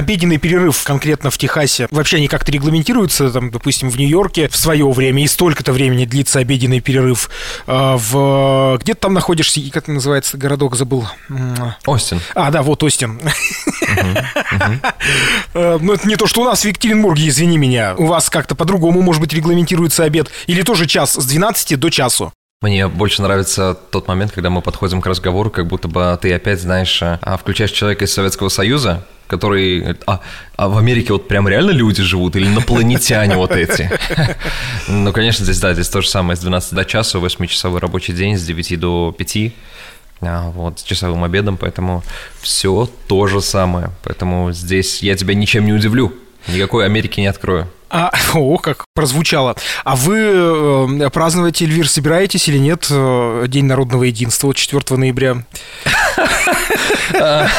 обеденный перерыв конкретно в Техасе, вообще они как-то регламентируются, там, допустим, в Нью-Йорке в свое время, и столько-то времени длится обеденный перерыв. А, в... Где ты там находишься, и как называется городок, забыл? Остин. А, да, вот Остин. Ну, это не то, что у нас в Екатеринбурге, извини меня. У вас как-то по-другому, может быть, регламентируется обед. Или тоже час с 12 до часу. Мне больше нравится тот момент, когда мы подходим к разговору, как будто бы ты опять знаешь, а, включаешь человека из Советского Союза, который... А, а в Америке вот прям реально люди живут или инопланетяне вот эти? Ну, конечно, здесь, да, здесь то же самое, с 12 до часа, 8-часовой рабочий день, с 9 до 5 а, вот, с часовым обедом, поэтому все то же самое. Поэтому здесь я тебя ничем не удивлю, никакой Америки не открою. А, о, как прозвучало. А вы э, празднуете, Эльвир, собираетесь или нет э, День народного единства вот 4 ноября?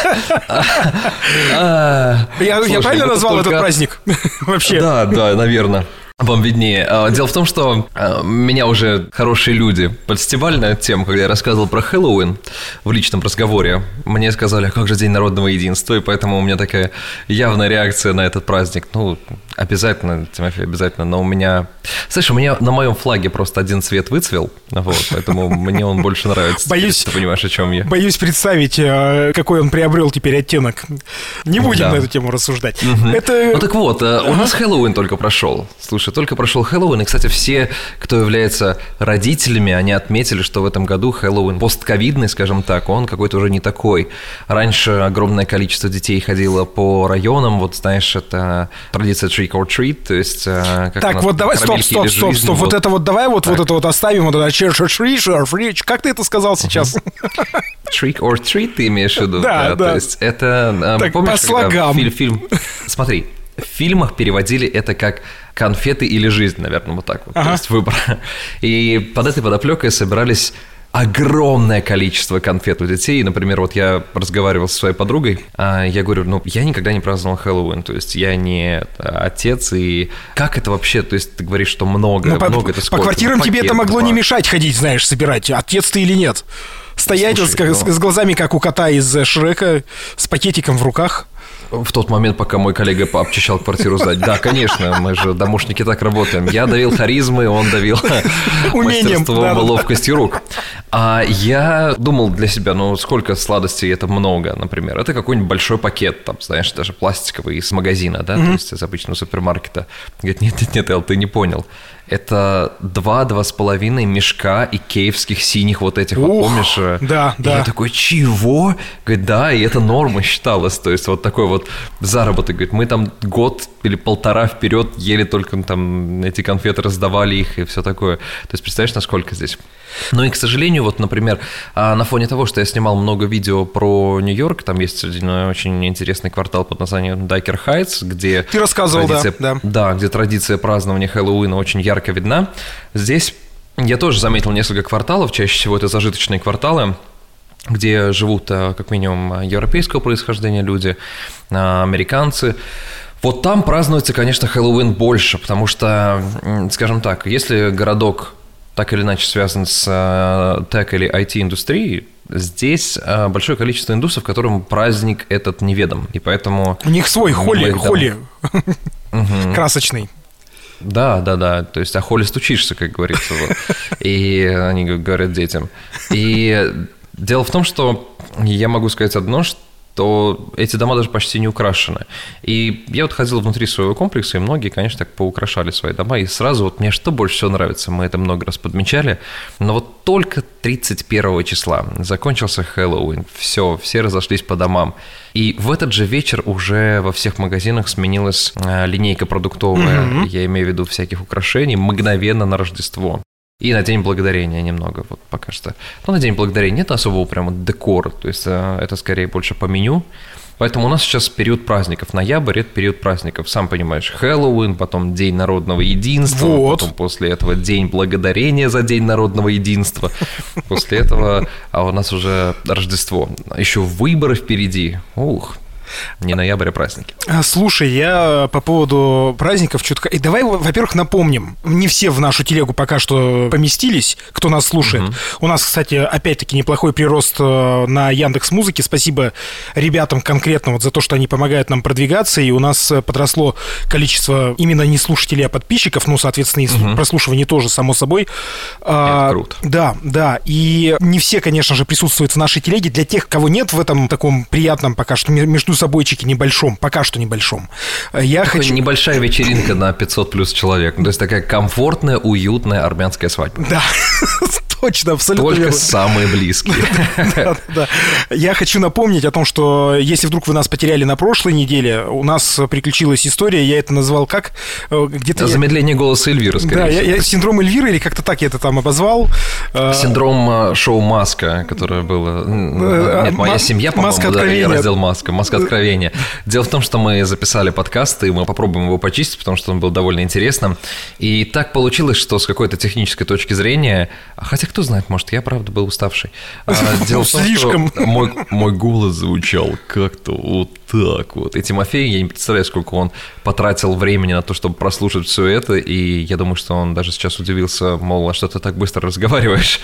Я правильно назвал этот праздник? Вообще. Да, да, наверное. Вам виднее. А, дело в том, что а, меня уже хорошие люди подстебали на эту тему, когда я рассказывал про Хэллоуин в личном разговоре. Мне сказали, а как же День народного единства, и поэтому у меня такая явная реакция на этот праздник. Ну, обязательно, Тимофей, обязательно, но у меня... Слышь, у меня на моем флаге просто один цвет выцвел, вот, поэтому мне он больше нравится. Боюсь... Ты понимаешь, о чем я. Боюсь представить, какой он приобрел теперь оттенок. Не будем на эту тему рассуждать. Это... Ну так вот, у нас Хэллоуин только прошел. Слушай, что только прошел Хэллоуин, и, кстати, все, кто является родителями, они отметили, что в этом году Хэллоуин постковидный, скажем так, он какой-то уже не такой. Раньше огромное количество детей ходило по районам, вот знаешь, это традиция trick or treat, то есть э, как Так, вот давай, стоп, стоп, стоп, стоп, вот, вот это вот давай вот, вот это вот оставим, вот это как ты это сказал сейчас? Trick or treat ты имеешь в виду? Да, да. То есть это, э, так, помнишь, по слогам. Фильм, фильм, смотри, в фильмах переводили это как конфеты или жизнь, наверное, вот так вот. Ага. То есть выбор. И под этой подоплекой собирались огромное количество конфет у детей. Например, вот я разговаривал со своей подругой, а я говорю, ну, я никогда не праздновал Хэллоуин, то есть я не отец, и как это вообще, то есть ты говоришь, что много, ну, много по, это сколько? По квартирам ну, тебе это могло два. не мешать ходить, знаешь, собирать, отец ты или нет. Стоять Слушай, вот, с, но... с глазами, как у кота из Шрека, с пакетиком в руках в тот момент, пока мой коллега обчищал квартиру сдать. Да, конечно, мы же домушники так работаем. Я давил харизмы, он давил мастерством да, ловкостью рук. А я думал для себя, ну сколько сладостей это много, например. Это какой-нибудь большой пакет, там, знаешь, даже пластиковый из магазина, да, то есть из обычного супермаркета. Говорит, нет, нет, нет, Эл, ты не понял это два-два с половиной мешка икеевских синих вот этих, Ух, вот помнишь? Э? Да, и да. Я такой, чего? Говорит, да, и это норма считалась, то есть вот такой вот заработок. Говорит, мы там год или полтора вперед ели только там эти конфеты, раздавали их и все такое. То есть представляешь, насколько здесь? Ну и, к сожалению, вот, например, а, на фоне того, что я снимал много видео про Нью-Йорк, там есть один очень интересный квартал под названием Дайкер Хайтс, где... Ты рассказывал, традиция, да, да. Да, где традиция празднования Хэллоуина очень ярко видна. Здесь я тоже заметил несколько кварталов, чаще всего это зажиточные кварталы, где живут а, как минимум европейского происхождения люди, а, американцы. Вот там празднуется, конечно, Хэллоуин больше, потому что, скажем так, если городок так или иначе связан с э, тег или IT-индустрией, здесь э, большое количество индусов, которым праздник этот неведом. И поэтому... У них свой холли, холли красочный. Да, да, да. То есть, а холли стучишься, как говорится. Вот. И они говорят детям. И дело в том, что я могу сказать одно, что то эти дома даже почти не украшены. И я вот ходил внутри своего комплекса, и многие, конечно, так поукрашали свои дома. И сразу вот мне что больше всего нравится, мы это много раз подмечали, но вот только 31 числа закончился Хэллоуин, все, все разошлись по домам. И в этот же вечер уже во всех магазинах сменилась э, линейка продуктовая, mm-hmm. я имею в виду всяких украшений, мгновенно на Рождество. И на День Благодарения немного, вот пока что. Но на День Благодарения нет особого прямо декора, то есть э, это скорее больше по меню. Поэтому у нас сейчас период праздников. Ноябрь – это период праздников. Сам понимаешь, Хэллоуин, потом День народного единства, вот. потом после этого День Благодарения за День народного единства. После этого а у нас уже Рождество. Еще выборы впереди. Ух, Не ноябрь, а праздники. А, Слушай, я по поводу праздников чутка... И давай, во-первых, напомним. Не все в нашу телегу пока что поместились, кто нас слушает. У нас, кстати, опять-таки неплохой прирост э, на Яндекс Музыке. Спасибо ребятам конкретно вот за то, что они помогают нам продвигаться. И у нас э, подросло количество именно не слушателей, а подписчиков. Ну, соответственно, и прослушиваний тоже, само собой. А, круто. Да, да. И не все, конечно же, присутствуют в нашей телеге. Для тех, кого нет в этом таком приятном пока что ме- между собойчике небольшом, пока что небольшом, э, я Такая хочу... небольшая вечеринка на 500 плюс человек. То есть такая комфортная, уютная армянская свадьба. Да, точно, абсолютно Только верно. самые близкие. Да, да. Я хочу напомнить о том, что если вдруг вы нас потеряли на прошлой неделе, у нас приключилась история, я это назвал как? Э, Где-то... я- Замедление голоса Эльвиры, Да, скорее я, всего. я- синдром Эльвиры, или как-то так я это там обозвал. Э, Синдром шоу «Маска», которое было... Нет, «Моя семья», «Маска по-моему, да, откровения». раздел «Маска», «Маска откровения». Дело в том, что мы записали подкаст, и мы попробуем его почистить, потому что он был довольно интересным. И так получилось, что с какой-то технической точки зрения... а Хотя, кто знает, может, я, правда, был уставший. А, Дело в том, Слишком. что мой, мой голос звучал как-то вот так вот. И Тимофей, я не представляю, сколько он потратил времени на то, чтобы прослушать все это, и я думаю, что он даже сейчас удивился, мол, а что ты так быстро разговариваешь?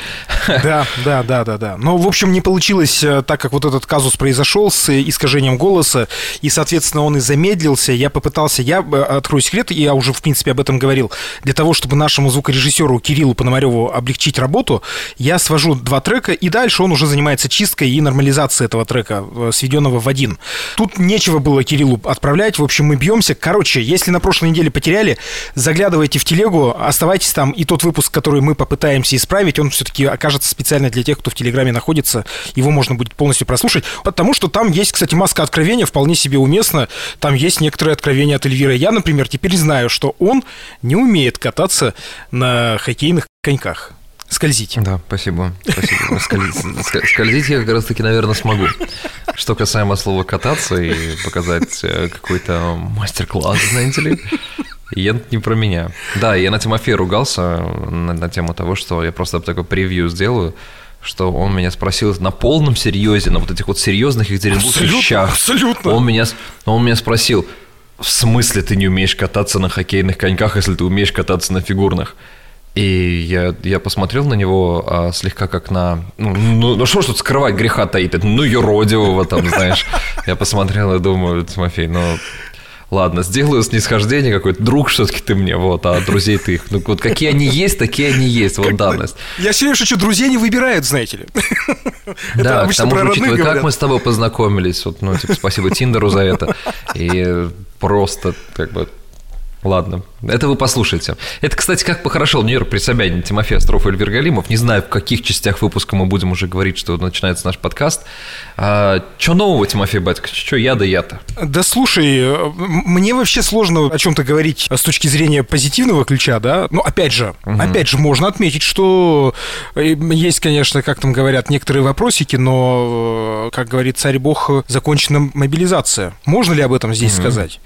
Да, да, да, да, да. Но, в общем, не получилось, э, так как вот этот казус произошел с э, искажением голоса, и, соответственно, он и замедлился. Я попытался, я э, открою секрет, я уже, в принципе, об этом говорил. Для того, чтобы нашему звукорежиссеру Кириллу Пономареву облегчить работу, я свожу два трека, и дальше он уже занимается чисткой и нормализацией этого трека, сведенного в один. Тут нечего было Кириллу отправлять. В общем, мы бьемся. Короче, если на прошлой неделе потеряли, заглядывайте в телегу, оставайтесь там, и тот выпуск, который мы попытаемся исправить, он все-таки окажется специально для тех, кто в Телеграме находится. Его можно будет полностью прослушать, потому что там есть, кстати, маска откровения, вполне себе уместно. Там есть некоторые откровения от Эльвира. Я, например, теперь знаю, что он не умеет кататься на хоккейных коньках. Скользить. Да, спасибо. спасибо. Скользить, скользить я как раз таки, наверное, смогу. Что касаемо слова кататься и показать э, какой-то мастер-класс, знаете ли, я не про меня. Да, я на Тимофея ругался на, на тему того, что я просто такой превью сделаю, что он меня спросил на полном серьезе, на вот этих вот серьезных екатеринбургских Абсолютно, щах. абсолютно. Он меня, он меня спросил, в смысле ты не умеешь кататься на хоккейных коньках, если ты умеешь кататься на фигурных? И я, я посмотрел на него а, слегка как на... Ну, ну, ну что ж тут скрывать греха таит? Это, ну, юродивого там, знаешь. Я посмотрел и думаю, Тимофей, ну... Ладно, сделаю снисхождение какой-то, друг все-таки ты мне, вот, а друзей ты их. Ну, вот какие они есть, такие они есть, вот данность. Я все шучу, друзей не выбирают, знаете ли. Да, к тому же, учитывая, как мы с тобой познакомились, вот, ну, типа, спасибо Тиндеру за это. И просто, как бы, Ладно, это вы послушайте. Это, кстати, как похорошел Нью-Йорк при Собянине Тимофей Остров и Эльвир Галимов. Не знаю, в каких частях выпуска мы будем уже говорить, что начинается наш подкаст. А, что нового, Тимофей Батькович? Что я да я-то? Да слушай, мне вообще сложно о чем-то говорить с точки зрения позитивного ключа, да. Но опять же, опять же, можно отметить, что э, есть, конечно, как там говорят, некоторые вопросики, но, э, как говорит царь бог, закончена мобилизация. Можно ли об этом здесь сказать?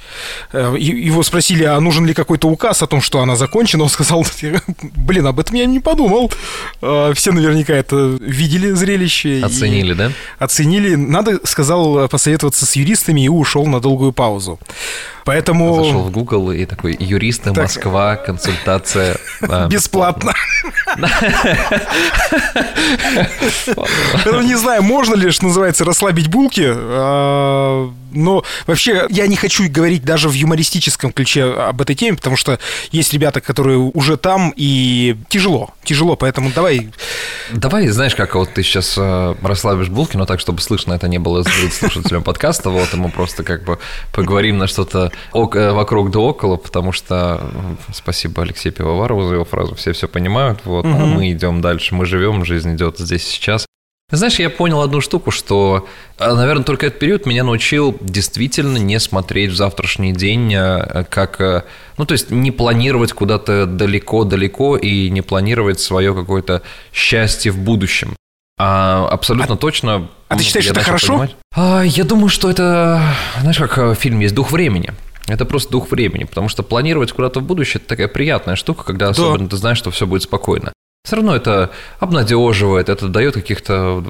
Э, Его спросили, а нужен ли какой-то указ о том, что она закончена? Он сказал, блин, об этом я не подумал. Э, Все наверняка это видели зрелище. Оценили, да? оценили. Надо, сказал, посоветоваться с юристами и ушел на долгую паузу. Поэтому Зашел в Google и такой, юристы, Москва, консультация. да. бесплатно. Ну, Не знаю, можно ли, что называется, расслабить булки, а, но вообще я не хочу говорить даже в юмористическом ключе об этой теме, потому что есть ребята, которые уже там, и тяжело, тяжело, поэтому давай... Давай, знаешь, как вот ты сейчас э, расслабишь булки, но так, чтобы слышно это не было слушателям подкаста, вот, и мы просто как бы поговорим на что-то э, вокруг да около, потому что, м, спасибо Алексею Пивоварову за его фразу, все все понимают, вот, а мы идем дальше, мы живем, жизнь идет здесь и Знаешь, я понял одну штуку, что, наверное, только этот период меня научил действительно не смотреть в завтрашний день э, как... э, Ну, то есть не планировать куда-то далеко-далеко и не планировать свое какое-то счастье в будущем. А абсолютно точно... а ты считаешь, это хорошо? понимать- А, я думаю, что это... Знаешь, как э, в фильме есть «Дух времени». Это просто дух времени, потому что планировать куда-то в будущее – это такая приятная штука, когда особенно ты знаешь, что все будет спокойно. Все равно это обнадеживает, это дает каких-то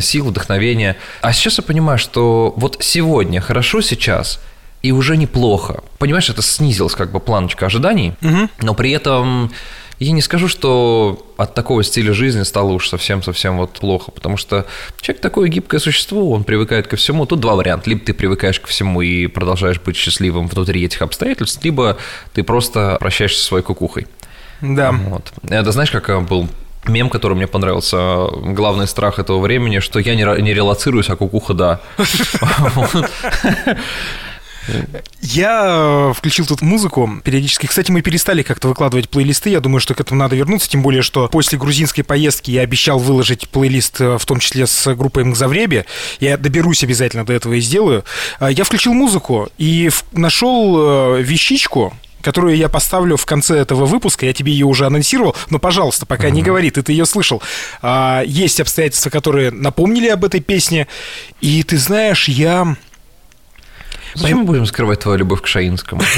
сил, вдохновения. А сейчас я понимаю, что вот сегодня хорошо сейчас, и уже неплохо. Понимаешь, это снизилось как бы планочка ожиданий, угу. но при этом я не скажу, что от такого стиля жизни стало уж совсем-совсем вот плохо, потому что человек такое гибкое существо, он привыкает ко всему. Тут два варианта. Либо ты привыкаешь ко всему и продолжаешь быть счастливым внутри этих обстоятельств, либо ты просто прощаешься со своей кукухой. Да. Вот. Это знаешь, как э, был мем, который мне понравился, главный страх этого времени, что я не, не релацируюсь, а кукуха да. Я э, включил тут музыку периодически. Кстати, мы перестали как-то выкладывать плейлисты. Я думаю, что к этому надо вернуться. Тем более, что после грузинской поездки я обещал выложить плейлист, э, в том числе с группой Мгзавреби. Я доберусь обязательно до этого и сделаю. Я включил музыку и нашел вещичку, которую я поставлю в конце этого выпуска. Я тебе ее уже анонсировал, но, пожалуйста, пока uh-huh. не говори, ты, ты ее слышал. А, есть обстоятельства, которые напомнили об этой песне. И ты знаешь, я Зачем мы будем скрывать твою любовь к Шаинскому?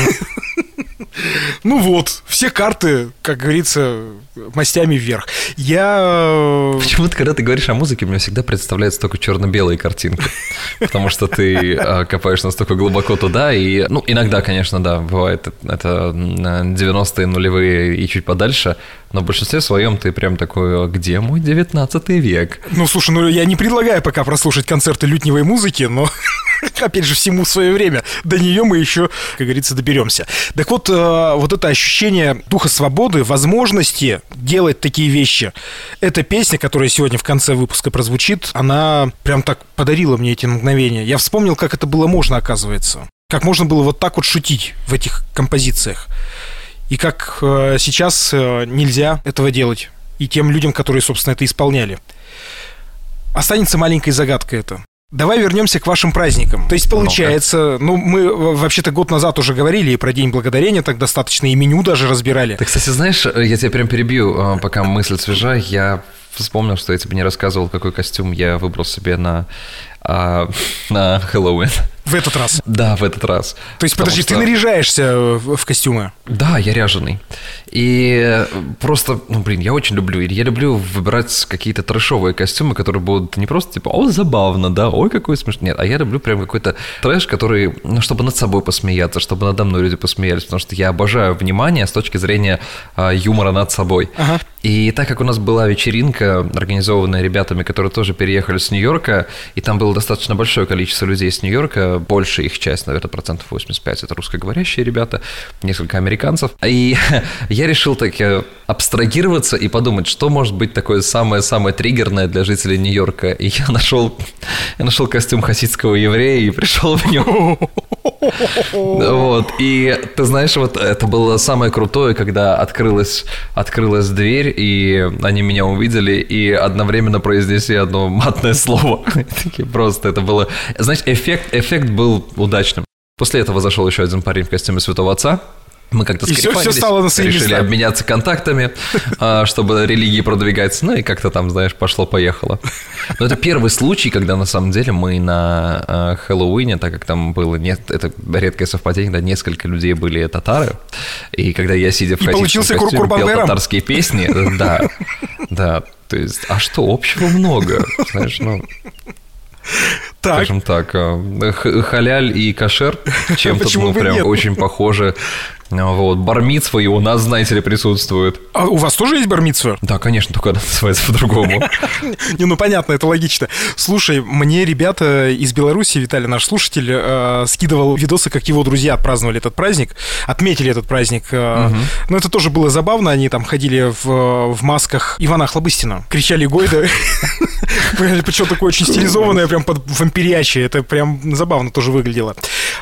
Ну вот, все карты, как говорится, мастями вверх. Я... Э, Почему-то, когда ты говоришь о музыке, мне всегда представляется только черно-белые картинки. Потому что ты э, копаешь настолько глубоко туда, и, ну, иногда, конечно, да, бывает это 90-е, нулевые и чуть подальше, но в большинстве своем ты прям такой, «А где мой 19 век? Ну, слушай, ну я не предлагаю пока прослушать концерты лютневой музыки, но опять же, всему свое время. До нее мы еще, как говорится, доберемся. Так вот, э, вот это ощущение духа свободы, возможности делать такие вещи. Эта песня, которая сегодня в конце выпуска прозвучит, она прям так подарила мне эти мгновения. Я вспомнил, как это было можно, оказывается. Как можно было вот так вот шутить в этих композициях и как э, сейчас э, нельзя этого делать. И тем людям, которые, собственно, это исполняли. Останется маленькой загадкой это. Давай вернемся к вашим праздникам. То есть получается, ну, мы вообще-то год назад уже говорили и про День Благодарения, так достаточно и меню даже разбирали. Ты, кстати, знаешь, я тебя прям перебью, э, пока мысль свежа. Я вспомнил, что я тебе не рассказывал, какой костюм я выбрал себе на, а, на Хэллоуин. В этот раз? Да, в этот раз. То есть, подожди, что... ты наряжаешься в костюмы? Да, я ряженый. И просто, ну, блин, я очень люблю. Я люблю выбирать какие-то трэшовые костюмы, которые будут не просто типа, о, забавно, да, ой, какой смешный. Нет, а я люблю прям какой-то трэш, который, ну, чтобы над собой посмеяться, чтобы надо мной люди посмеялись, потому что я обожаю внимание с точки зрения а, юмора над собой. Ага. И так как у нас была вечеринка, организованная ребятами, которые тоже переехали с Нью-Йорка, и там было достаточно большое количество людей с Нью-Йорка, большая их часть, наверное, процентов 85 это русскоговорящие ребята, несколько американцев. И я решил так абстрагироваться и подумать, что может быть такое самое-самое триггерное для жителей Нью-Йорка. И я нашел, я нашел костюм хасидского еврея и пришел в нем. Вот. И ты знаешь, вот это было самое крутое, когда открылась, открылась дверь, и они меня увидели, и одновременно произнесли одно матное слово. Просто это было... Знаешь, эффект, эффект был удачным. После этого зашел еще один парень в костюме святого отца, мы как-то и все, все решили места. обменяться контактами, а, чтобы религии продвигать. Ну и как-то там, знаешь, пошло-поехало. Но это первый случай, когда на самом деле мы на а, Хэллоуине, так как там было, нет, это редкое совпадение, когда несколько людей были татары, и когда я, сидя в хасидском костюме, пел татарские песни, да, да, то есть, а что, общего много, знаешь, ну... Так. Скажем так, а, халяль и кашер чем-то ну, прям нет? очень похожи. Вот, бармитсва и у нас, знаете ли, присутствует. А у вас тоже есть бармитсва? Да, конечно, только она называется по-другому. Не, ну понятно, это логично. Слушай, мне ребята из Беларуси, Виталий, наш слушатель, э, скидывал видосы, как его друзья отпраздновали этот праздник, отметили этот праздник. Э, но это тоже было забавно, они там ходили в, в масках Ивана Хлобыстина, кричали Гойда. Причем такое очень стилизованное, прям под вампирячее. Это прям забавно тоже выглядело.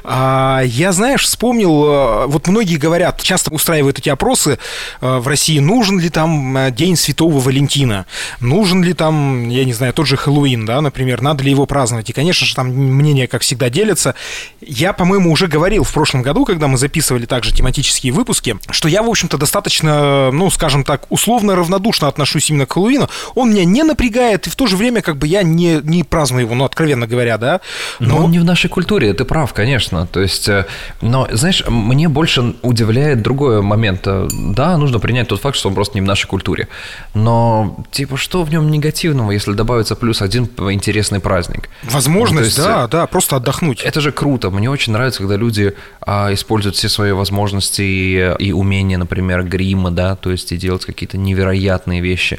А, я, знаешь, вспомнил, э, вот многие говорят, часто устраивают эти опросы э, в России, нужен ли там э, День Святого Валентина, нужен ли там, я не знаю, тот же Хэллоуин, да, например, надо ли его праздновать. И, конечно же, там мнения, как всегда, делятся. Я, по-моему, уже говорил в прошлом году, когда мы записывали также тематические выпуски, что я, в общем-то, достаточно, ну, скажем так, условно равнодушно отношусь именно к Хэллоуину. Он меня не напрягает, и в то же время, как бы, я не, не праздную его, ну, откровенно говоря, да. Но, но он не в нашей культуре, ты прав, конечно. То есть, э, но, знаешь, мне больше удивляет другой момент. Да, нужно принять тот факт, что он просто не в нашей культуре. Но, типа, что в нем негативного, если добавится плюс один интересный праздник? Возможность, ну, есть, да, да, просто отдохнуть. Это же круто. Мне очень нравится, когда люди а, используют все свои возможности и, и умения, например, грима, да, то есть и делать какие-то невероятные вещи.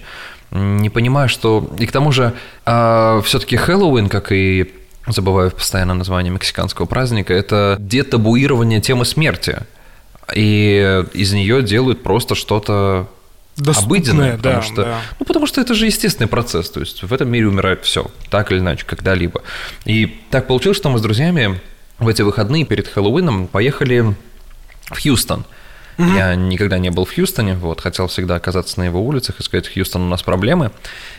Не понимаю, что... И к тому же, а, все-таки Хэллоуин, как и забываю постоянно название мексиканского праздника, это детабуирование темы смерти. И из нее делают просто что-то Доступное, обыденное, потому да, что, да. ну, потому что это же естественный процесс, то есть в этом мире умирает все, так или иначе, когда-либо. И так получилось, что мы с друзьями в эти выходные перед Хэллоуином поехали в Хьюстон. Mm-hmm. Я никогда не был в Хьюстоне, вот, хотел всегда оказаться на его улицах и сказать, Хьюстон, у нас проблемы.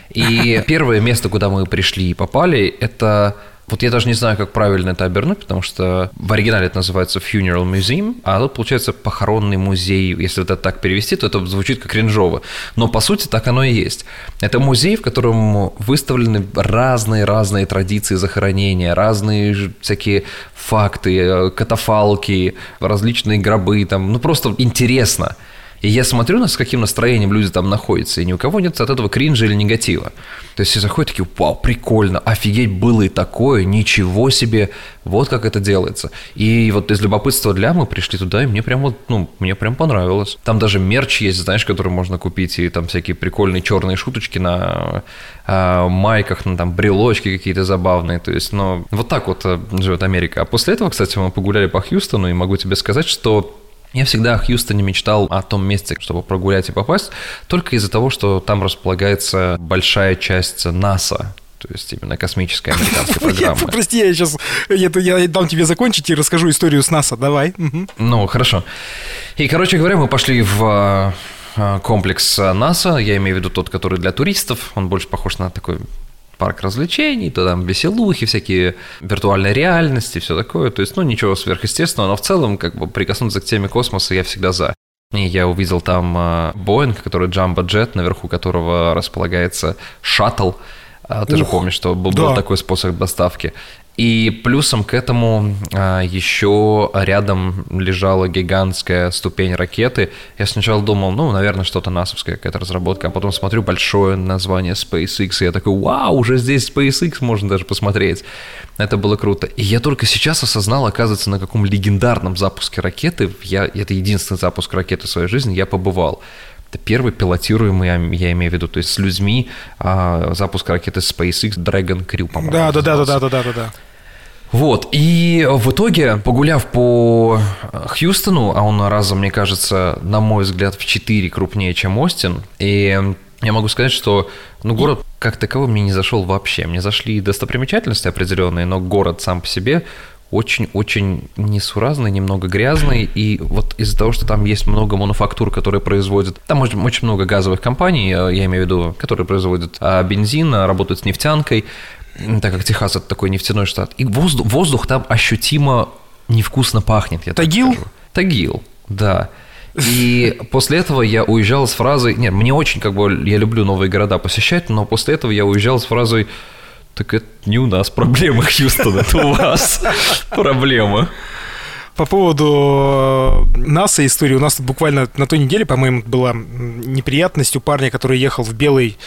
И первое место, куда мы пришли и попали, это вот я даже не знаю, как правильно это обернуть, потому что в оригинале это называется Funeral Museum, а тут получается похоронный музей. Если это так перевести, то это звучит как кринжово. Но по сути так оно и есть. Это музей, в котором выставлены разные-разные традиции захоронения, разные всякие факты, э, катафалки, различные гробы, там, ну просто интересно. И я смотрю, на с каким настроением люди там находятся, и ни у кого нет от этого кринжа или негатива. То есть все заходят такие, вау, прикольно, офигеть, было и такое, ничего себе, вот как это делается. И вот из любопытства для мы пришли туда, и мне прям вот, ну, мне прям понравилось. Там даже мерч есть, знаешь, который можно купить, и там всякие прикольные черные шуточки на э, майках, на там брелочки какие-то забавные. То есть, ну, вот так вот э, живет Америка. А после этого, кстати, мы погуляли по Хьюстону, и могу тебе сказать, что я всегда о Хьюстоне мечтал о том месте, чтобы прогулять и попасть, только из-за того, что там располагается большая часть НАСА, то есть именно космическая американская программа. Прости, я сейчас я, я дам тебе закончить и расскажу историю с НАСА. Давай. Ну, хорошо. И, короче говоря, мы пошли в э, комплекс НАСА, я имею в виду тот, который для туристов, он больше похож на такой парк развлечений, то там веселухи, всякие виртуальной реальности, все такое. То есть, ну, ничего сверхъестественного, но в целом, как бы, прикоснуться к теме космоса я всегда за. И я увидел там а, Боинг, который Jumbo Jet, наверху которого располагается шаттл. А, ты Ух, же помнишь, что был, да. был такой способ доставки. И плюсом к этому а, еще рядом лежала гигантская ступень ракеты. Я сначала думал, ну, наверное, что-то насовская какая-то разработка, а потом смотрю большое название SpaceX, и я такой, вау, уже здесь SpaceX можно даже посмотреть. Это было круто. И я только сейчас осознал, оказывается, на каком легендарном запуске ракеты, я, это единственный запуск ракеты в своей жизни, я побывал. Это первый пилотируемый, я имею в виду, то есть с людьми а, запуск ракеты SpaceX Dragon Crew, по-моему. Да, да, да, да, да, да, да, да. Вот, и в итоге, погуляв по Хьюстону, а он разом, мне кажется, на мой взгляд, в 4 крупнее, чем Остин, и я могу сказать, что ну, город как таковой мне не зашел вообще. Мне зашли достопримечательности определенные, но город сам по себе очень-очень несуразный, немного грязный, и вот из-за того, что там есть много мануфактур, которые производят, там очень, очень много газовых компаний, я имею в виду, которые производят а, бензин, работают с нефтянкой, так как Техас это такой нефтяной штат, и воздух, воздух там ощутимо невкусно пахнет. Я Тагил? Тагил, да. И после этого я уезжал с фразой, нет, мне очень как бы, я люблю новые города посещать, но после этого я уезжал с фразой, так это не у нас проблема, Хьюстон, это у вас проблема. По поводу э, НАСА истории, у нас буквально на той неделе, по-моему, была неприятность у парня, который ехал в белой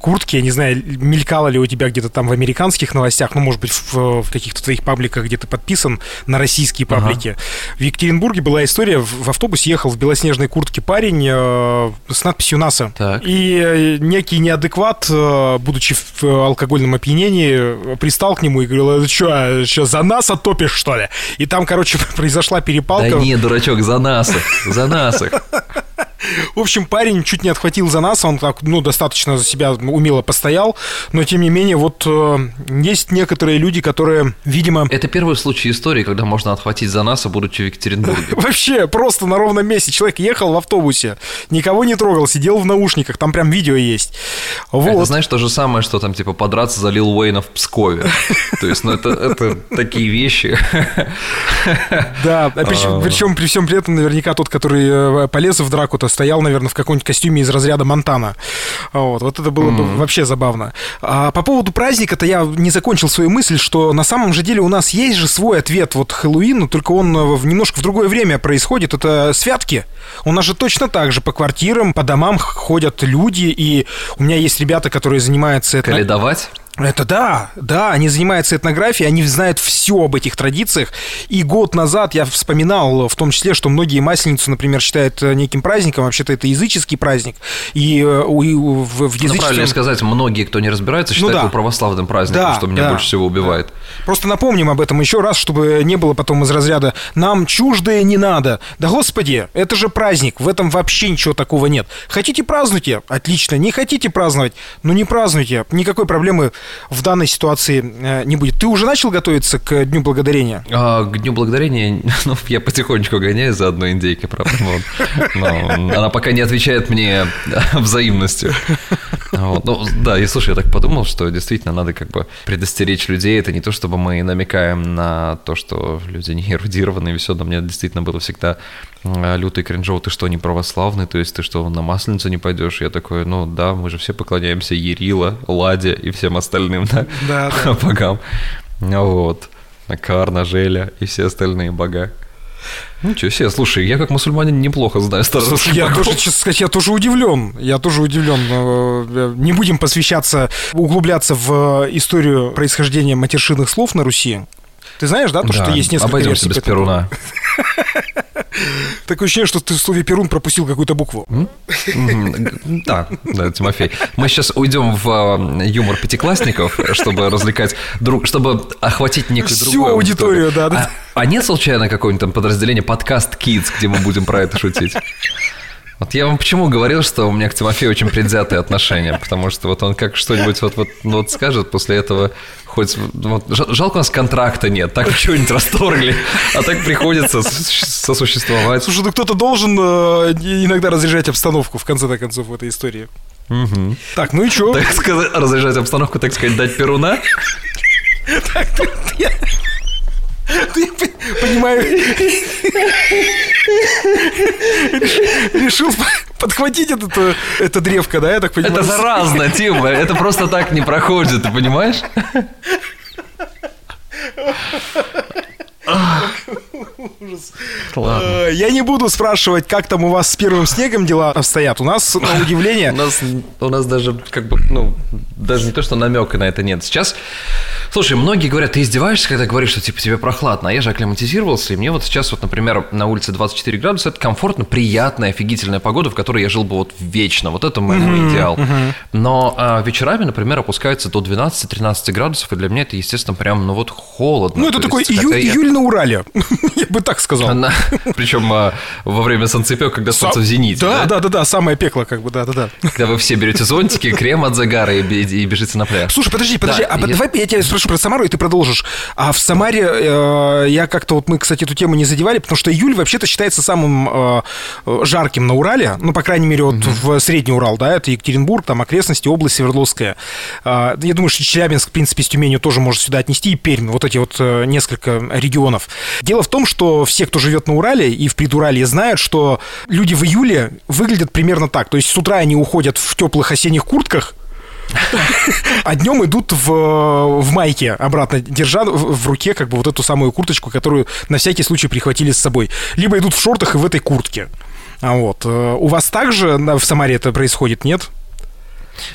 куртке, я не знаю, мелькало ли у тебя где-то там в американских новостях, ну, может быть, в, в каких-то твоих пабликах, где ты подписан на российские паблики. Ага. В Екатеринбурге была история, в, в автобусе ехал в белоснежной куртке парень э, с надписью НАСА. Так. И э, некий неадекват, э, будучи в э, алкогольном опьянении, пристал к нему и говорил, что, что за НАСА топишь, что ли? И там, короче, произошла перепалка. Да не, дурачок, за НАСА, за НАСА. В общем, парень чуть не отхватил за нас, он так, ну, достаточно за себя умело постоял, но тем не менее, вот э, есть некоторые люди, которые, видимо... Это первый случай истории, когда можно отхватить за нас, а будучи в Екатеринбурге. Вообще, просто на ровном месте. Человек ехал в автобусе, никого не трогал, сидел в наушниках, там прям видео есть. Вот. Это, знаешь, то же самое, что там, типа, подраться за Лил Уэйна в Пскове. То есть, ну, это, это такие вещи. Да, причем, а. причем при всем при этом наверняка тот, который э, полез в драку-то стоял, наверное, в каком-нибудь костюме из разряда Монтана. Вот, вот это было mm-hmm. бы вообще забавно. А по поводу праздника-то я не закончил свою мысль, что на самом же деле у нас есть же свой ответ вот Хэллоуину, только он в, немножко в другое время происходит. Это святки. У нас же точно так же по квартирам, по домам ходят люди, и у меня есть ребята, которые занимаются... Каледовать? Это да, да, они занимаются этнографией, они знают все об этих традициях. И год назад я вспоминал в том числе, что многие масленицу, например, считают э, неким праздником, вообще-то это языческий праздник. И, э, в, в. Ну, правильно сказать, многие, кто не разбирается, считают ну, да. его православным праздником, да, что меня да, больше всего убивает. Да. Просто напомним об этом еще раз, чтобы не было потом из разряда «нам чуждое не надо». Да господи, это же праздник, в этом вообще ничего такого нет. Хотите празднуйте, отлично, не хотите праздновать, ну не празднуйте, никакой проблемы в данной ситуации э, не будет. Ты уже начал готовиться к Дню Благодарения? А, к Дню Благодарения, ну, я потихонечку гоняю за одной индейкой, правда. Вот. Но она пока не отвечает мне взаимностью. Вот. Ну, да, и слушай, я так подумал, что действительно надо как бы предостеречь людей. Это не то, чтобы мы намекаем на то, что люди не эрудированные, и все, но мне действительно было всегда лютый кринжоу, ты что, не православный, то есть ты что, на Масленицу не пойдешь? Я такой, ну да, мы же все поклоняемся Ерила, Ладе и всем остальным, да, да, да. богам. Вот, Карна, Желя и все остальные бога. Ничего себе, слушай, я как мусульманин неплохо знаю старших Я тоже, честно сказать, я тоже удивлен. Я тоже удивлен. Э, не будем посвящаться, углубляться в историю происхождения матершинных слов на Руси. Ты знаешь, да, то, да, что есть несколько версий? без Перуна. Такое ощущение, что ты в слове Перун пропустил какую-то букву. Да, да, Тимофей. Мы сейчас уйдем в э, юмор пятиклассников, чтобы развлекать друг, чтобы охватить некую другую Всю аудиторию, да. А, а нет случайно какое-нибудь там подразделение подкаст Kids, где мы будем про это шутить? Вот я вам почему говорил, что у меня к Тимофею очень предвзятые отношения, потому что вот он как что-нибудь вот, вот, ну, вот скажет, после этого хоть... Вот, жалко, у нас контракта нет, так чего-нибудь расторгли, а так приходится сосуществовать. Слушай, ну кто-то должен э, иногда разряжать обстановку, в конце концов, в этой истории. Угу. Так, ну и что? Так сказать, разряжать обстановку, так сказать, дать перуна? Так, я... Ты понимаю, решил подхватить это, это древко, да, я так понимаю? Это заразно, Тима, это просто так не проходит, ты понимаешь? Ужас. Ладно. Э, я не буду спрашивать, как там у вас с первым снегом дела обстоят. У нас, на удивление... У нас, у нас даже, как бы, ну, даже не то, что намека на это нет. Сейчас, слушай, многие говорят, ты издеваешься, когда говоришь, что, типа, тебе прохладно. А я же акклиматизировался, и мне вот сейчас, вот, например, на улице 24 градуса, это комфортно, приятная, офигительная погода, в которой я жил бы вот вечно. Вот это мой, mm-hmm, идеал. Но а, вечерами, например, опускается до 12-13 градусов, и для меня это, естественно, прям, ну вот холодно. Ну, это такой ию- июль на Урале. Бы так сказал. Она, причем а, во время солнцепека, когда солнце в зените. Да, да, да, да, самое пекло, как бы, да, да, да. Когда вы все берете зонтики, крем от загара и, и бежите на пляж. Слушай, подожди, подожди, да, а я... давай я тебя спрошу про Самару, и ты продолжишь. А в Самаре э, я как-то вот мы, кстати, эту тему не задевали, потому что июль вообще-то считается самым э, жарким на Урале, ну, по крайней мере, вот mm-hmm. в Средний Урал, да, это Екатеринбург, там окрестности, область Свердловская. Э, я думаю, что Челябинск, в принципе, с Тюменью тоже может сюда отнести, и Пермь, вот эти вот э, несколько регионов. Дело в том, что все, кто живет на Урале и в предурале, знают, что люди в июле выглядят примерно так. То есть с утра они уходят в теплых осенних куртках, а днем идут в, в майке обратно, держа в, в руке как бы вот эту самую курточку, которую на всякий случай прихватили с собой. Либо идут в шортах и в этой куртке. А вот. Э, у вас также в Самаре это происходит, нет?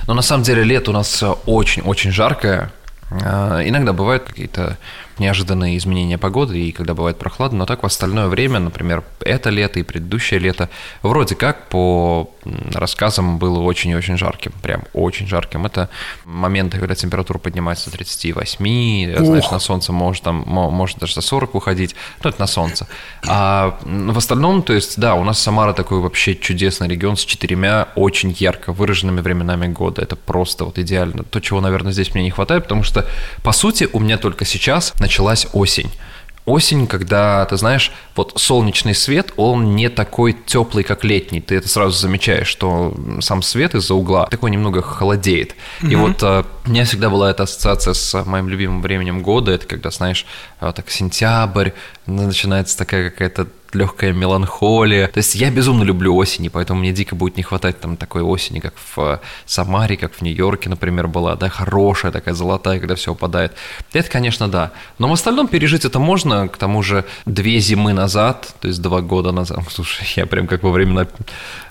Ну, на самом деле, лето у нас очень-очень жаркое. А, иногда бывают какие-то неожиданные изменения погоды, и когда бывает прохладно, но так в остальное время, например, это лето и предыдущее лето, вроде как по рассказам было очень и очень жарким, прям очень жарким. Это моменты, когда температура поднимается до 38, Ух. знаешь, на солнце может, там, может даже за 40 уходить, но это на солнце. А в остальном, то есть, да, у нас Самара такой вообще чудесный регион с четырьмя очень ярко выраженными временами года. Это просто вот идеально. То, чего, наверное, здесь мне не хватает, потому что, по сути, у меня только сейчас началась осень. Осень, когда, ты знаешь, вот солнечный свет, он не такой теплый, как летний. Ты это сразу замечаешь, что сам свет из-за угла такой немного холодеет. Mm-hmm. И вот а, у меня всегда была эта ассоциация с моим любимым временем года. Это когда, знаешь, а, так сентябрь, начинается такая какая-то легкая меланхолия. То есть я безумно люблю осени, поэтому мне дико будет не хватать там такой осени, как в Самаре, как в Нью-Йорке, например, была, да, хорошая такая золотая, когда все упадает. Это, конечно, да. Но в остальном пережить это можно, к тому же две зимы назад, то есть два года назад, слушай, я прям как во времена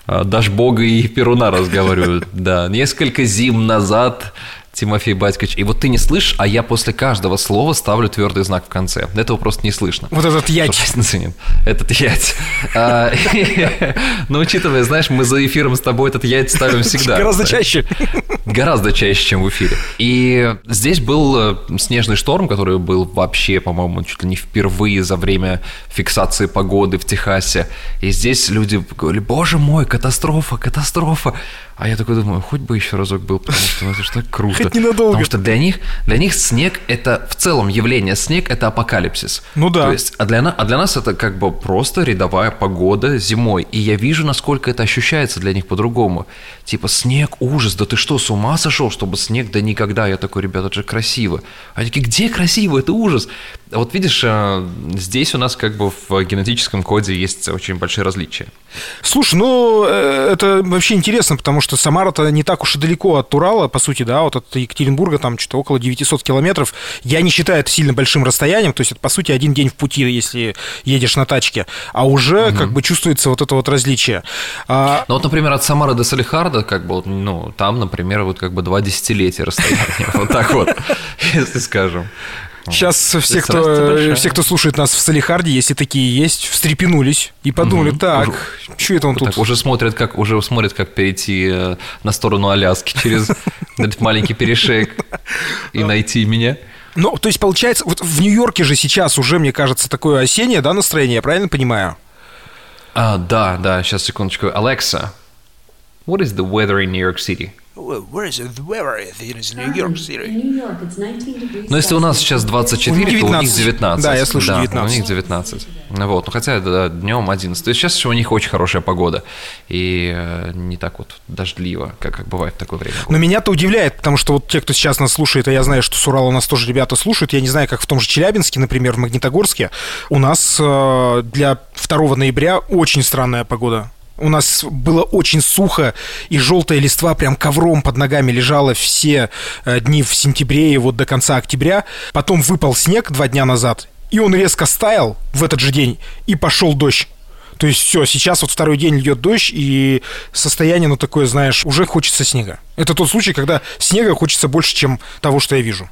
а, Дашбога и Перуна разговариваю, да, несколько зим назад Тимофей Батькович. И вот ты не слышишь, а я после каждого слова ставлю твердый знак в конце. Этого просто не слышно. Вот этот ять. Этот ять. А, Но ну, учитывая, знаешь, мы за эфиром с тобой этот ять ставим всегда. Гораздо чаще. Гораздо чаще, чем в эфире. И здесь был э, снежный шторм, который был вообще, по-моему, чуть ли не впервые за время фиксации погоды в Техасе. И здесь люди говорили, боже мой, катастрофа, катастрофа. А я такой думаю, хоть бы еще разок был, потому что ну, это же так круто. Хоть ненадолго. Потому что для них, для них снег – это в целом явление. Снег – это апокалипсис. Ну да. То есть, а для, а для нас это как бы просто рядовая погода зимой. И я вижу, насколько это ощущается для них по-другому. Типа, снег, ужас, да ты что, с ума сошел, чтобы снег? Да никогда. Я такой, ребята, это же красиво. Они такие, где красиво? Это ужас. Вот видишь, э, здесь у нас как бы в генетическом коде есть очень большие различия. Слушай, ну э, это вообще интересно, потому что Самара-то не так уж и далеко от Урала, по сути, да, вот от Екатеринбурга там что-то около 900 километров. Я не считаю это сильно большим расстоянием, то есть это, по сути, один день в пути, если едешь на тачке, а уже угу. как бы чувствуется вот это вот различие. А... Ну вот, например, от Самары до Салихарда, как бы, ну, там, например, вот как бы два десятилетия расстояния, вот так вот, если скажем. Сейчас все кто, все, кто слушает нас в Салихарде, если такие есть, встрепенулись и подумали, угу. так, уже, что это он тут? Так, уже смотрят, как, уже смотрят, как перейти э, на сторону Аляски через этот маленький перешеек и найти меня. Ну, то есть, получается, вот в Нью-Йорке же сейчас уже, мне кажется, такое осеннее, да, настроение, я правильно понимаю? А, да, да, сейчас, секундочку. Alexa, what is the weather in New York City? Where is it? Where is it? It's New York City. Но если у нас сейчас 24, у то у них 19. Да, я слышу да, 19. у них 19. Вот, ну хотя да, днем 11. То есть сейчас еще у них очень хорошая погода. И э, не так вот дождливо, как, как бывает в такое время. Но меня-то удивляет, потому что вот те, кто сейчас нас слушает, а я знаю, что с Урала у нас тоже ребята слушают, я не знаю, как в том же Челябинске, например, в Магнитогорске, у нас э, для 2 ноября очень странная погода. У нас было очень сухо, и желтая листва прям ковром под ногами лежала все э, дни в сентябре и вот до конца октября. Потом выпал снег два дня назад, и он резко стаял в этот же день, и пошел дождь. То есть все, сейчас вот второй день идет дождь, и состояние, ну, такое, знаешь, уже хочется снега. Это тот случай, когда снега хочется больше, чем того, что я вижу.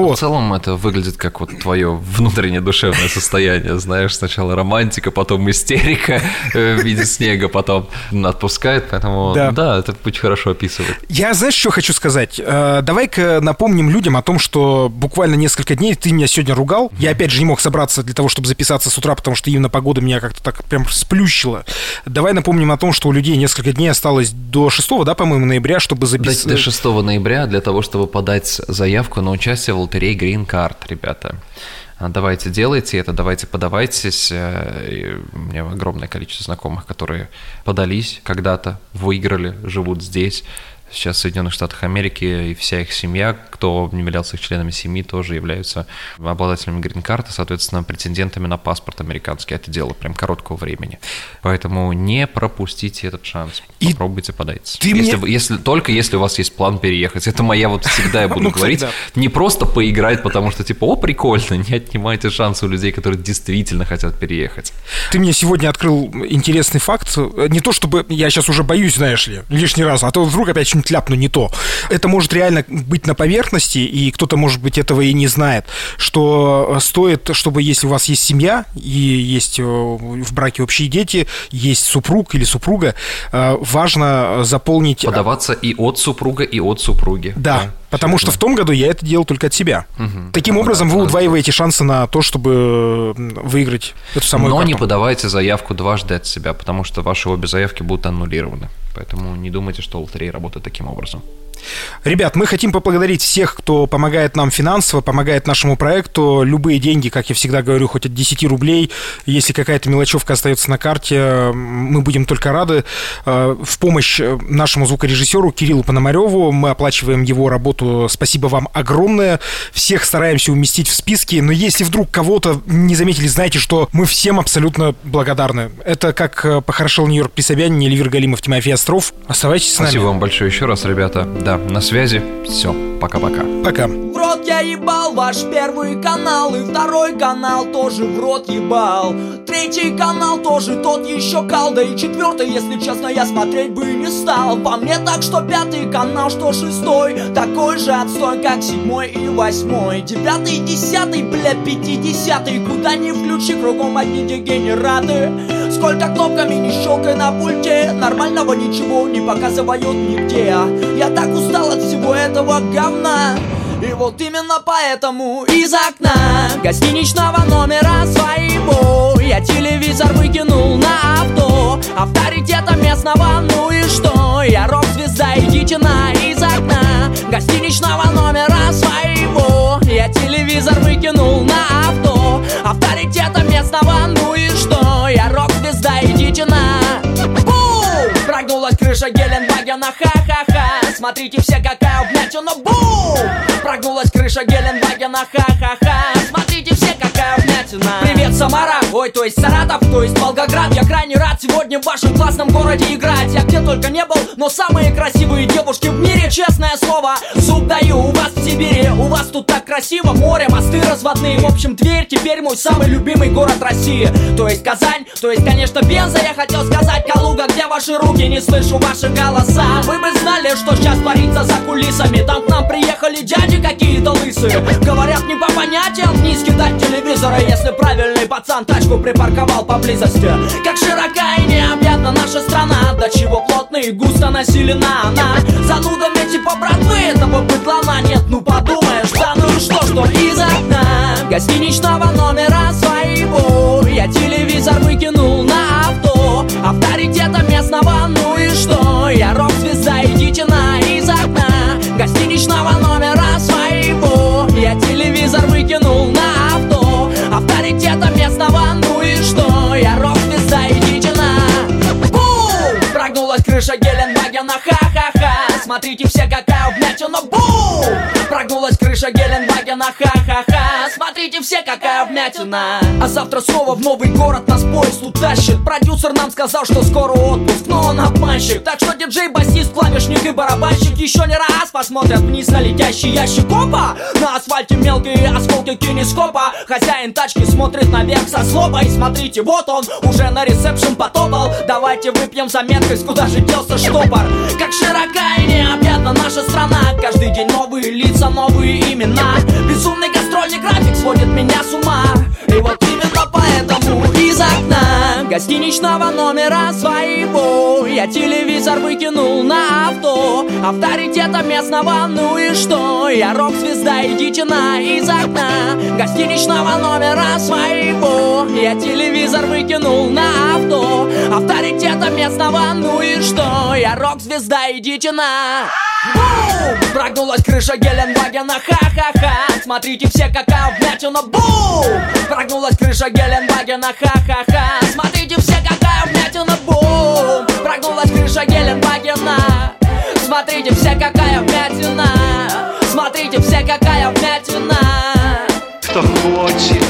Вот. В целом это выглядит как вот твое внутреннее душевное состояние, знаешь, сначала романтика, потом истерика э, в виде снега, потом отпускает, поэтому да, да это очень хорошо описывает. Я, знаешь, что хочу сказать? Э, давай-ка напомним людям о том, что буквально несколько дней ты меня сегодня ругал. Я, опять же, не мог собраться для того, чтобы записаться с утра, потому что именно погода меня как-то так прям сплющила. Давай напомним о том, что у людей несколько дней осталось до 6, да, по-моему, ноября, чтобы записать... До 6 ноября для того, чтобы подать заявку на участие в лотерее Green Card, ребята. А, давайте делайте это, давайте подавайтесь. Э, у меня огромное количество знакомых, которые подались когда-то, выиграли, живут здесь сейчас в Соединенных Штатах Америки, и вся их семья, кто не являлся их членами семьи, тоже являются обладателями грин-карты, соответственно, претендентами на паспорт американский. Это дело прям короткого времени. Поэтому не пропустите этот шанс. И Попробуйте подать. Ты если, мне... если, только если у вас есть план переехать. Это моя вот всегда я буду ну, говорить. Не просто поиграть, потому что типа, о, прикольно, не отнимайте шансы у людей, которые действительно хотят переехать. Ты мне сегодня открыл интересный факт. Не то чтобы я сейчас уже боюсь, знаешь ли, лишний раз, а то вдруг опять что-нибудь ляпну не то. Это может реально быть на поверхности, и кто-то, может быть, этого и не знает, что стоит, чтобы если у вас есть семья, и есть э, в браке общие дети, есть супруг или супруга, э, важно заполнить... Подаваться и от супруга, и от супруги. Да, да. Потому что в том году я это делал только от себя. Угу. Таким ну, образом, да, вы удваиваете шансы на то, чтобы выиграть эту самую Но карту. не подавайте заявку дважды от себя, потому что ваши обе заявки будут аннулированы. Поэтому не думайте, что лотерея работает таким образом. Ребят, мы хотим поблагодарить всех, кто помогает нам финансово, помогает нашему проекту. Любые деньги, как я всегда говорю, хоть от 10 рублей. Если какая-то мелочевка остается на карте, мы будем только рады. Э, в помощь нашему звукорежиссеру Кириллу Пономареву мы оплачиваем его работу. Спасибо вам огромное. Всех стараемся уместить в списки, но если вдруг кого-то не заметили, знайте, что мы всем абсолютно благодарны. Это как э, похорошел Нью-Йорк при Собянине, Ливер Галимов, Тимофей Остров. Оставайтесь с нами. Спасибо вам большое еще раз, ребята. Да, на связи. Все, пока-пока. Пока. В рот я ебал ваш первый канал И второй канал тоже в рот ебал Третий канал тоже тот еще кал Да и четвертый, если честно, я смотреть бы не стал По мне так, что пятый канал, что шестой Такой же отстой, как седьмой и восьмой Девятый, десятый, бля, пятидесятый Куда ни включи, кругом одни дегенераты Сколько кнопками не щелкай на пульте Нормального ничего не показывают нигде Я так устал от всего этого говна и вот именно поэтому из окна гостиничного номера своего Я телевизор выкинул на авто Авторитета местного, ну и что? Я рок-звезда, идите на из окна гостиничного номера своего Я телевизор выкинул Геленвагена, ха-ха-ха. Смотрите все, какая вмятина, бум! Прогнулась крыша Геленвагена, ха-ха-ха. Смотрите все, какая вмятина Привет, Самара, ой, то есть Саратов, то есть Волгоград. Я крайне рад сегодня в вашем классном городе играть. Я где только не был, но самые красивые девушки в мире Честное слово, зуб даю, у вас в Сибири У вас тут так красиво, море, мосты разводные. В общем, Тверь теперь мой самый любимый город России. То есть Казань, то есть, конечно, Пенза. Я хотел сказать Калуга, где ваши руки, не слышу ваши голоса. Вы бы знали, что сейчас творится за кулисами. Там к нам приехали дяди какие-то лысые. Говорят, не по понятиям вниз кидать телевизора Если правильный пацан тачку припарковал поблизости. Как широка и необъятна наша страна До чего плотно и густо населена она. Занудами типа братвы этого быдлана нет. Ну подумаешь, да ну что, что из окна? Гостиничного номера своего. Я телевизор выкинул Прогнулась крыша какая вмятина А завтра снова в новый город нас поезд утащит. Продюсер нам сказал, что скоро отпуск, но он обманщик. Так что диджей, басист, клавишник и барабанщик Еще не раз посмотрят вниз на летящий ящик. Опа! На асфальте мелкие осколки кинескопа. Хозяин тачки смотрит наверх со злобой. Смотрите, вот он уже на ресепшн потопал. Давайте выпьем за меткость, куда же делся штопор. Как широка и необъятна наша страна. Каждый день новые лица, новые имена. Безумный гастрольный график сводит меня с ума. И вот именно поэтому из окна Гостиничного номера своего Я телевизор выкинул Авторитета местного, ну и что? Я рок-звезда, идите на из окна Гостиничного номера своего Я телевизор выкинул на авто Авторитета местного, ну и что? Я рок-звезда, идите на Бум! Прогнулась крыша Геленвагена, ха-ха-ха Смотрите все, какая вмятина, бум! Прогнулась крыша Геленвагена, ха-ха-ха Смотрите все, какая вмятина, бум! Прогнулась крыша Геленвагена Смотрите все, какая вмятина Смотрите все, какая вмятина Кто хочет